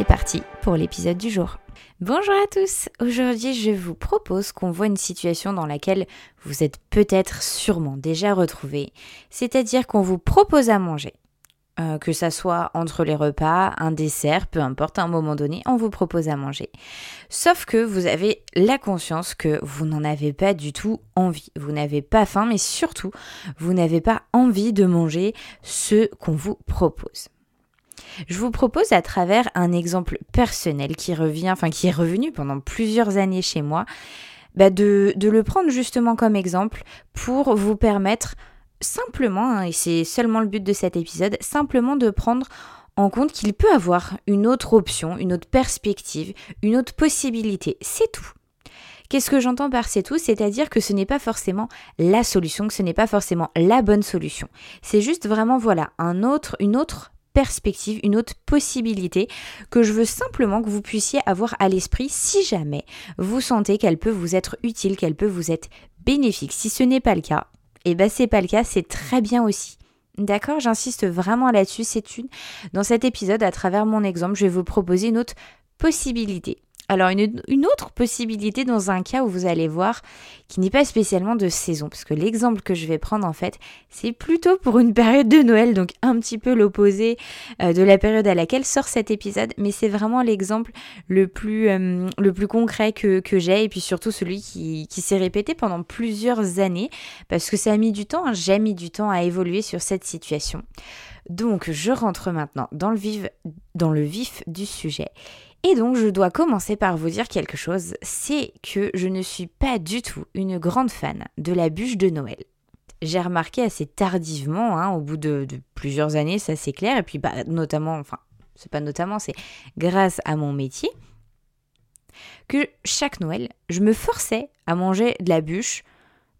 C'est parti pour l'épisode du jour. Bonjour à tous, aujourd'hui je vous propose qu'on voit une situation dans laquelle vous êtes peut-être sûrement déjà retrouvé, c'est-à-dire qu'on vous propose à manger. Euh, que ça soit entre les repas, un dessert, peu importe, à un moment donné, on vous propose à manger. Sauf que vous avez la conscience que vous n'en avez pas du tout envie. Vous n'avez pas faim, mais surtout, vous n'avez pas envie de manger ce qu'on vous propose. Je vous propose à travers un exemple personnel qui revient, enfin qui est revenu pendant plusieurs années chez moi, bah, de, le prendre justement comme exemple pour vous permettre simplement, hein, et c'est seulement le but de cet épisode, simplement de prendre en compte qu'il peut avoir une autre option, une autre perspective, une autre possibilité. C'est tout. Qu'est-ce que j'entends par c'est tout? C'est-à-dire que ce n'est pas forcément la solution, que ce n'est pas forcément la bonne solution. C'est juste vraiment, voilà, un autre, une autre perspective, une autre possibilité que je veux simplement que vous puissiez avoir à l'esprit si jamais vous sentez qu'elle peut vous être utile, qu'elle peut vous être bénéfique. Si ce n'est pas le cas, et eh ben c'est pas le cas, c'est très bien aussi. D'accord? J'insiste vraiment là-dessus, c'est une. Dans cet épisode, à travers mon exemple, je vais vous proposer une autre possibilité. Alors une, autre possibilité dans un cas où vous allez voir qui n'est pas spécialement de saison, parce que l'exemple que je vais prendre en fait, c'est plutôt pour une période de Noël, donc un petit peu l'opposé euh, de la période à laquelle sort cet épisode, mais c'est vraiment l'exemple le plus euh, le plus concret que, j'ai et puis surtout celui qui, s'est répété pendant plusieurs années, parce que ça a mis du temps, hein, j'ai mis du temps à évoluer sur cette situation. Donc je rentre maintenant dans le vif, dans le vif du sujet. Et donc je dois commencer par vous dire quelque chose, c'est que je ne suis pas du tout une grande fan de la bûche de Noël. J'ai remarqué assez tardivement, hein, au bout de, plusieurs années, ça c'est clair, et puis bah, notamment, enfin c'est pas notamment, c'est grâce à mon métier, que chaque Noël, je me forçais à manger de la bûche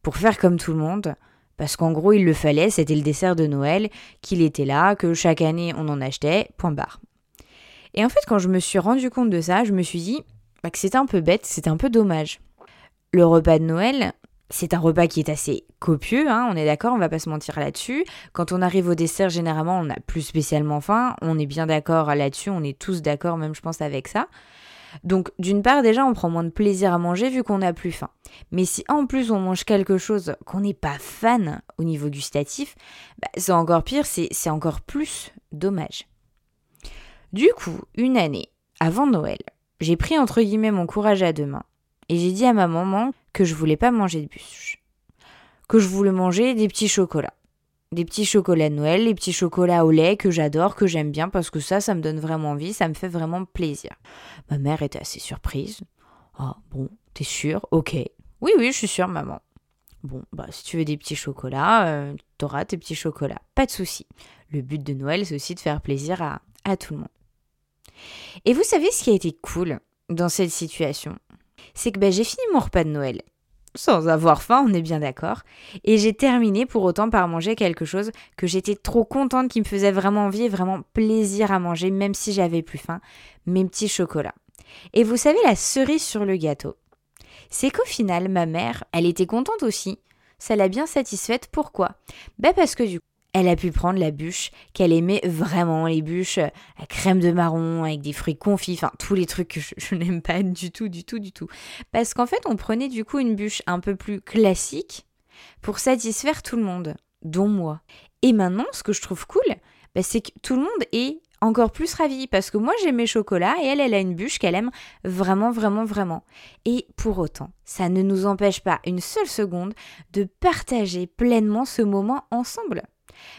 pour faire comme tout le monde, parce qu'en gros il le fallait, c'était le dessert de Noël, qu'il était là, que chaque année on en achetait, point barre. Et en fait, quand je me suis rendu compte de ça, je me suis dit bah, que c'était un peu bête, c'était un peu dommage. Le repas de Noël, c'est un repas qui est assez copieux, hein, on est d'accord, on va pas se mentir là-dessus. Quand on arrive au dessert, généralement, on n'a plus spécialement faim, on est bien d'accord là-dessus, on est tous d'accord, même je pense, avec ça. Donc, d'une part, déjà, on prend moins de plaisir à manger vu qu'on n'a plus faim. Mais si en plus on mange quelque chose qu'on n'est pas fan au niveau gustatif, bah, c'est encore pire, c'est encore plus dommage. Du coup, une année, avant Noël, j'ai pris entre guillemets mon courage à deux mains et j'ai dit à ma maman que je voulais pas manger de bûche, que je voulais manger des petits chocolats. Des petits chocolats de Noël, les petits chocolats au lait que j'adore, que j'aime bien parce que ça, ça me donne vraiment envie, ça me fait vraiment plaisir. Ma mère était assez surprise. Ah bon, t'es sûre? Ok. Oui, oui, je suis sûre, maman. Bon, bah si tu veux des petits chocolats, euh, t'auras tes petits chocolats. Pas de souci. Le but de Noël, c'est aussi de faire plaisir à, à tout le monde. Et vous savez ce qui a été cool dans cette situation? C'est que ben, j'ai fini mon repas de Noël. Sans avoir faim, on est bien d'accord. Et j'ai terminé pour autant par manger quelque chose que j'étais trop contente, qui me faisait vraiment envie vraiment plaisir à manger, même si j'avais plus faim, mes petits chocolats. Et vous savez, la cerise sur le gâteau, c'est qu'au final, ma mère, elle était contente aussi. Ça l'a bien satisfaite. Pourquoi? Ben parce que du coup, elle a pu prendre la bûche qu'elle aimait vraiment, les bûches à crème de marron avec des fruits confits, enfin tous les trucs que je, n'aime pas du tout, du tout, du tout. Parce qu'en fait, on prenait du coup une bûche un peu plus classique pour satisfaire tout le monde, dont moi. Et maintenant, ce que je trouve cool, bah, c'est que tout le monde est encore plus ravi parce que moi j'ai mes chocolats et elle, elle a une bûche qu'elle aime vraiment, vraiment, vraiment. Et pour autant, ça ne nous empêche pas une seule seconde de partager pleinement ce moment ensemble.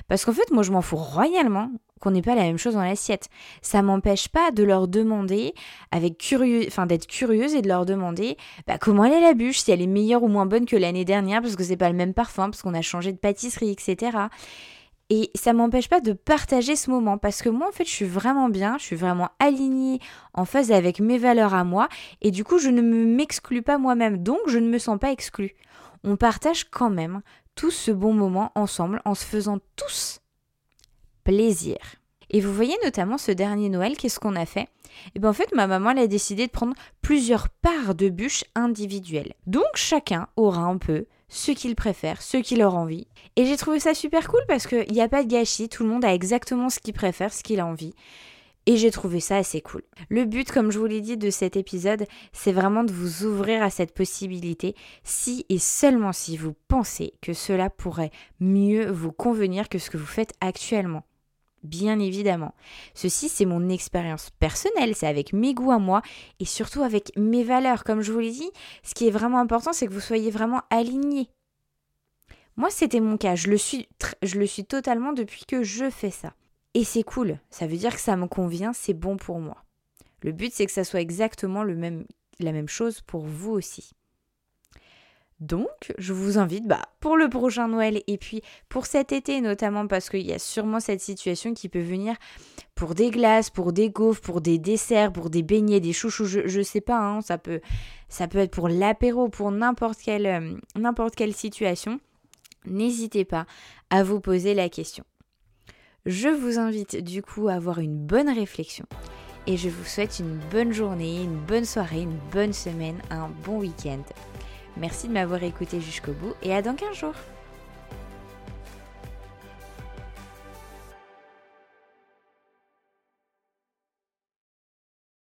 Parce qu'en fait, moi, je m'en fous royalement qu'on n'ait pas la même chose dans l'assiette. Ça m'empêche pas de leur demander, avec curieux, enfin d'être curieuse et de leur demander bah, comment elle est la bûche, si elle est meilleure ou moins bonne que l'année dernière, parce que c'est pas le même parfum, parce qu'on a changé de pâtisserie, etc. Et ça m'empêche pas de partager ce moment parce que moi en fait je suis vraiment bien, je suis vraiment alignée en phase avec mes valeurs à moi et du coup je ne m'exclus pas moi-même donc je ne me sens pas exclue. On partage quand même ce bon moment ensemble en se faisant tous plaisir. Et vous voyez notamment ce dernier Noël, qu'est-ce qu'on a fait? Et eh bien en fait, ma maman elle a décidé de prendre plusieurs parts de bûches individuelles. Donc chacun aura un peu ce qu'il préfère, ce qu'il leur envie. Et j'ai trouvé ça super cool parce qu'il n'y a pas de gâchis, tout le monde a exactement ce qu'il préfère, ce qu'il a envie. Et j'ai trouvé ça assez cool. Le but, comme je vous l'ai dit, de cet épisode, c'est vraiment de vous ouvrir à cette possibilité si et seulement si vous pensez que cela pourrait mieux vous convenir que ce que vous faites actuellement bien évidemment. Ceci, c'est mon expérience personnelle, c'est avec mes goûts à moi et surtout avec mes valeurs. Comme je vous l'ai dit, ce qui est vraiment important, c'est que vous soyez vraiment alignés. Moi, c'était mon cas, je le, suis, je le suis totalement depuis que je fais ça. Et c'est cool, ça veut dire que ça me convient, c'est bon pour moi. Le but, c'est que ça soit exactement la même chose pour vous aussi. Donc, je vous invite bah, pour le prochain Noël et puis pour cet été notamment parce qu'il y a sûrement cette situation qui peut venir pour des glaces, pour des gaufres, pour des desserts, pour des beignets, des chouchous, je, ne sais pas, hein, ça, peut, être pour l'apéro, pour euh, n'importe quelle situation. N'hésitez pas à vous poser la question. Je vous invite du coup à avoir une bonne réflexion et je vous souhaite une bonne journée, une bonne soirée, une bonne semaine, un bon week-end. Merci de m'avoir écouté jusqu'au bout et à dans 15 jours